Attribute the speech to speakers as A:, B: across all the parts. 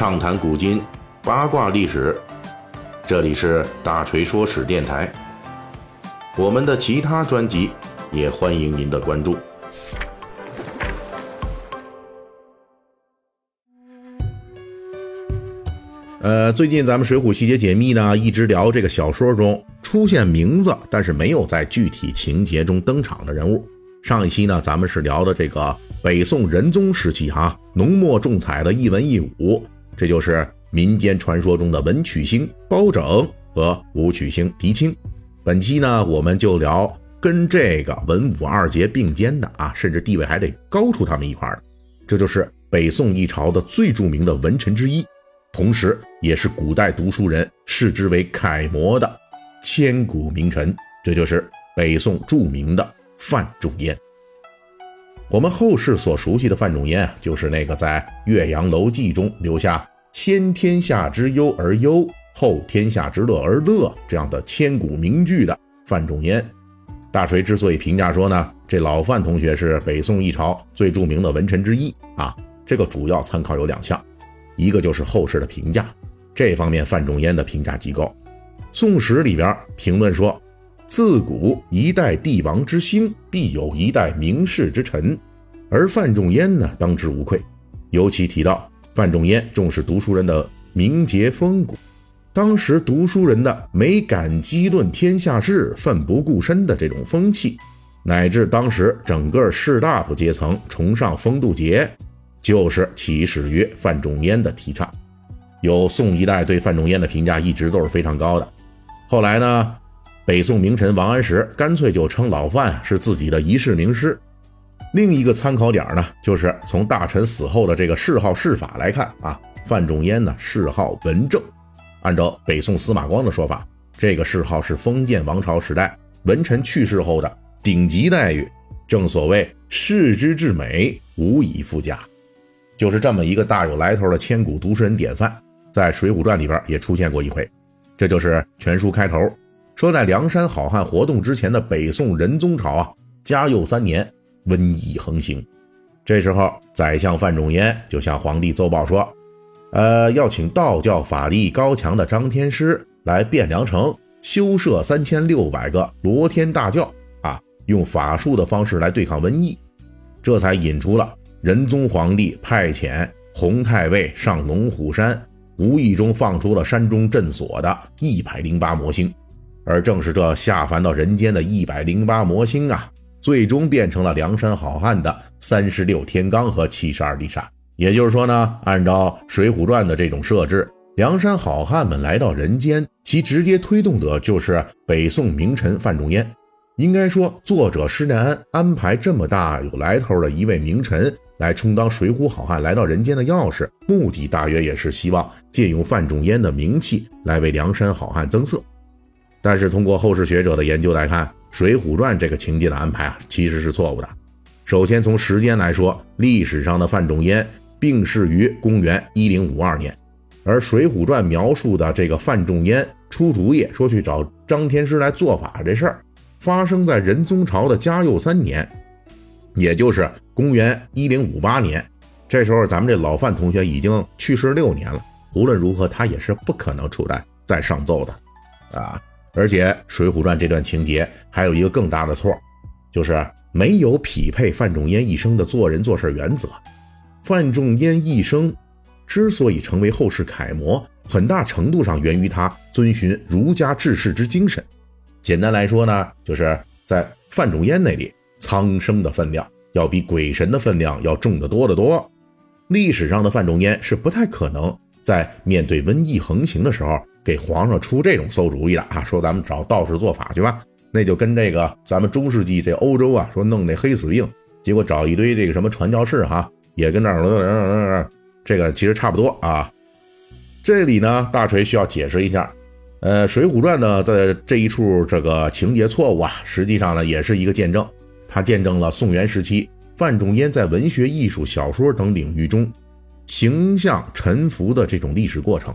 A: 畅谈古今，八卦历史。这里是大锤说史电台。我们的其他专辑也欢迎您的关注。
B: 呃，最近咱们《水浒细节解密》呢，一直聊这个小说中出现名字，但是没有在具体情节中登场的人物。上一期呢，咱们是聊的这个北宋仁宗时期哈，浓墨重彩的一文一武，这就是民间传说中的文曲星包拯和武曲星狄青。本期呢，我们就聊跟这个文武二杰并肩的啊，甚至地位还得高出他们一块儿，这就是北宋一朝的最著名的文臣之一，同时也是古代读书人视之为楷模的千古名臣，这就是北宋著名的。范仲淹，我们后世所熟悉的范仲淹啊，就是那个在《岳阳楼记》中留下“先天下之忧而忧，后天下之乐而乐”这样的千古名句的范仲淹。大锤之所以评价说呢，这老范同学是北宋一朝最著名的文臣之一啊，这个主要参考有两项，一个就是后世的评价，这方面范仲淹的评价极高，《宋史》里边评论说。自古一代帝王之兴，必有一代名士之臣，而范仲淹呢，当之无愧。尤其提到范仲淹重视读书人的名节风骨，当时读书人的没敢激论天下事、奋不顾身的这种风气，乃至当时整个士大夫阶层崇尚风度节，就是起始于范仲淹的提倡。有宋一代对范仲淹的评价一直都是非常高的。后来呢？北宋名臣王安石干脆就称老范是自己的一世名师。另一个参考点呢，就是从大臣死后的这个谥号谥法来看啊，范仲淹呢谥号文正。按照北宋司马光的说法，这个谥号是封建王朝时代文臣去世后的顶级待遇。正所谓世之至美，无以复加，就是这么一个大有来头的千古读书人典范，在《水浒传》里边也出现过一回。这就是全书开头。说在梁山好汉活动之前的北宋仁宗朝啊，嘉佑三年，瘟疫横行。这时候，宰相范仲淹就向皇帝奏报说：“呃，要请道教法力高强的张天师来汴梁城修设三千六百个罗天大教啊，用法术的方式来对抗瘟疫。”这才引出了仁宗皇帝派遣洪太尉上龙虎山，无意中放出了山中镇锁的一百零八魔星。而正是这下凡到人间的一百零八魔星啊，最终变成了梁山好汉的三十六天罡和七十二地煞。也就是说呢，按照《水浒传》的这种设置，梁山好汉们来到人间，其直接推动者就是北宋名臣范仲淹。应该说，作者施耐庵安排这么大有来头的一位名臣来充当水浒好汉来到人间的钥匙，目的大约也是希望借用范仲淹的名气来为梁山好汉增色。但是通过后世学者的研究来看，《水浒传》这个情节的安排啊，其实是错误的。首先从时间来说，历史上的范仲淹病逝于公元一零五二年，而《水浒传》描述的这个范仲淹出主意说去找张天师来做法这事儿，发生在仁宗朝的嘉佑三年，也就是公元一零五八年。这时候咱们这老范同学已经去世六年了，无论如何他也是不可能出来再上奏的，啊。而且《水浒传》这段情节还有一个更大的错，就是没有匹配范仲淹一生的做人做事原则。范仲淹一生之所以成为后世楷模，很大程度上源于他遵循儒家治世之精神。简单来说呢，就是在范仲淹那里，苍生的分量要比鬼神的分量要重得多得多。历史上的范仲淹是不太可能在面对瘟疫横行的时候。给皇上出这种馊主意的啊，说咱们找道士做法去吧，那就跟这个咱们中世纪这欧洲啊，说弄那黑死病，结果找一堆这个什么传教士哈，也跟那儿，这个其实差不多啊。这里呢，大锤需要解释一下，呃，《水浒传》呢，在这一处这个情节错误啊，实际上呢，也是一个见证，它见证了宋元时期范仲淹在文学、艺术、小说等领域中形象沉浮的这种历史过程。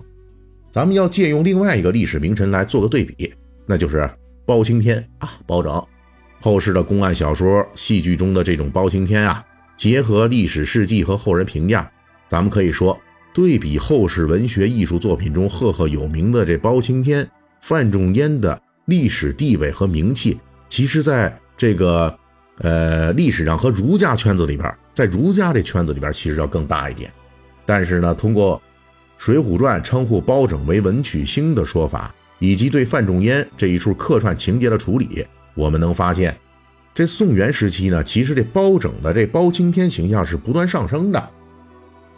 B: 咱们要借用另外一个历史名臣来做个对比，那就是包青天啊，包拯。后世的公案小说、戏剧中的这种包青天啊，结合历史事迹和后人评价，咱们可以说，对比后世文学艺术作品中赫赫有名的这包青天、范仲淹的历史地位和名气，其实在这个呃历史上和儒家圈子里边，在儒家这圈子里边其实要更大一点。但是呢，通过《水浒传》称呼包拯为文曲星的说法，以及对范仲淹这一处客串情节的处理，我们能发现。这宋元时期呢，其实这包拯的这包青天形象是不断上升的，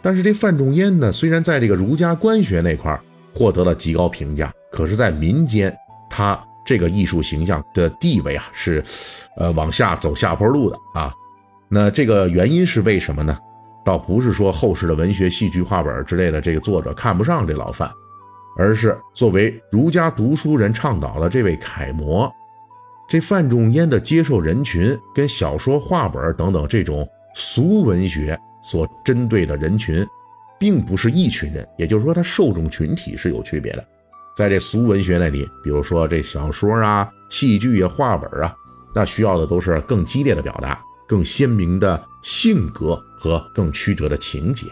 B: 但是这范仲淹呢，虽然在这个儒家官学那块获得了极高评价，可是，在民间他这个艺术形象的地位啊，是，呃，往下走下坡路的啊。那这个原因是为什么呢？倒不是说后世的文学、戏剧、话本之类的这个作者看不上这老范，而是作为儒家读书人倡导的这位楷模。这范仲淹的接受人群跟小说、话本等等这种俗文学所针对的人群，并不是一群人，也就是说，他受众群体是有区别的。在这俗文学那里，比如说这小说啊、戏剧啊、话本啊，那需要的都是更激烈的表达、更鲜明的性格和更曲折的情节。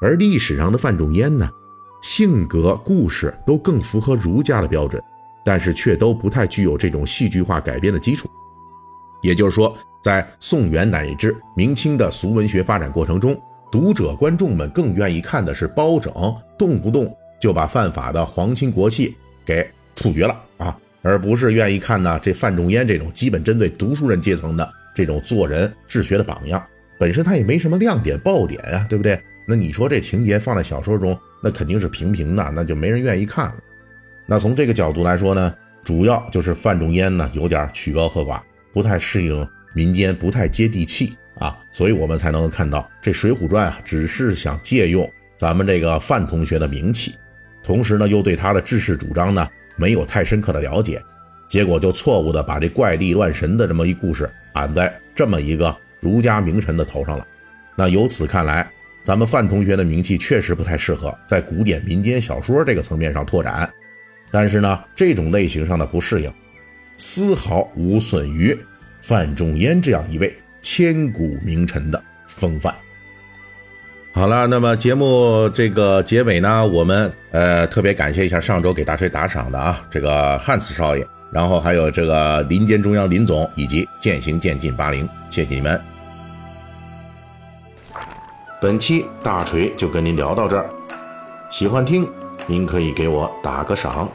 B: 而历史上的范仲淹呢，性格、故事都更符合儒家的标准。但是却都不太具有这种戏剧化改编的基础，也就是说，在宋元乃至明清的俗文学发展过程中，读者观众们更愿意看的是包拯动不动就把犯法的皇亲国戚给处决了啊，而不是愿意看呢这范仲淹这种基本针对读书人阶层的这种做人治学的榜样。本身他也没什么亮点爆点啊，对不对？那你说这情节放在小说中，那肯定是平平的，那就没人愿意看了。那从这个角度来说呢，主要就是范仲淹呢有点曲高和寡，不太适应民间，不太接地气啊，所以我们才能看到这《水浒传》啊，只是想借用咱们这个范同学的名气，同时呢又对他的治世主张呢没有太深刻的了解，结果就错误的把这怪力乱神的这么一故事安在这么一个儒家名臣的头上了。那由此看来，咱们范同学的名气确实不太适合在古典民间小说这个层面上拓展。但是呢，这种类型上的不适应，丝毫无损于范仲淹这样一位千古名臣的风范。好了，那么节目这个结尾呢，我们呃特别感谢一下上周给大锤打赏的啊，这个汉斯少爷，然后还有这个林间中央林总以及渐行渐近八零，谢谢你们。
A: 本期大锤就跟您聊到这儿，喜欢听您可以给我打个赏。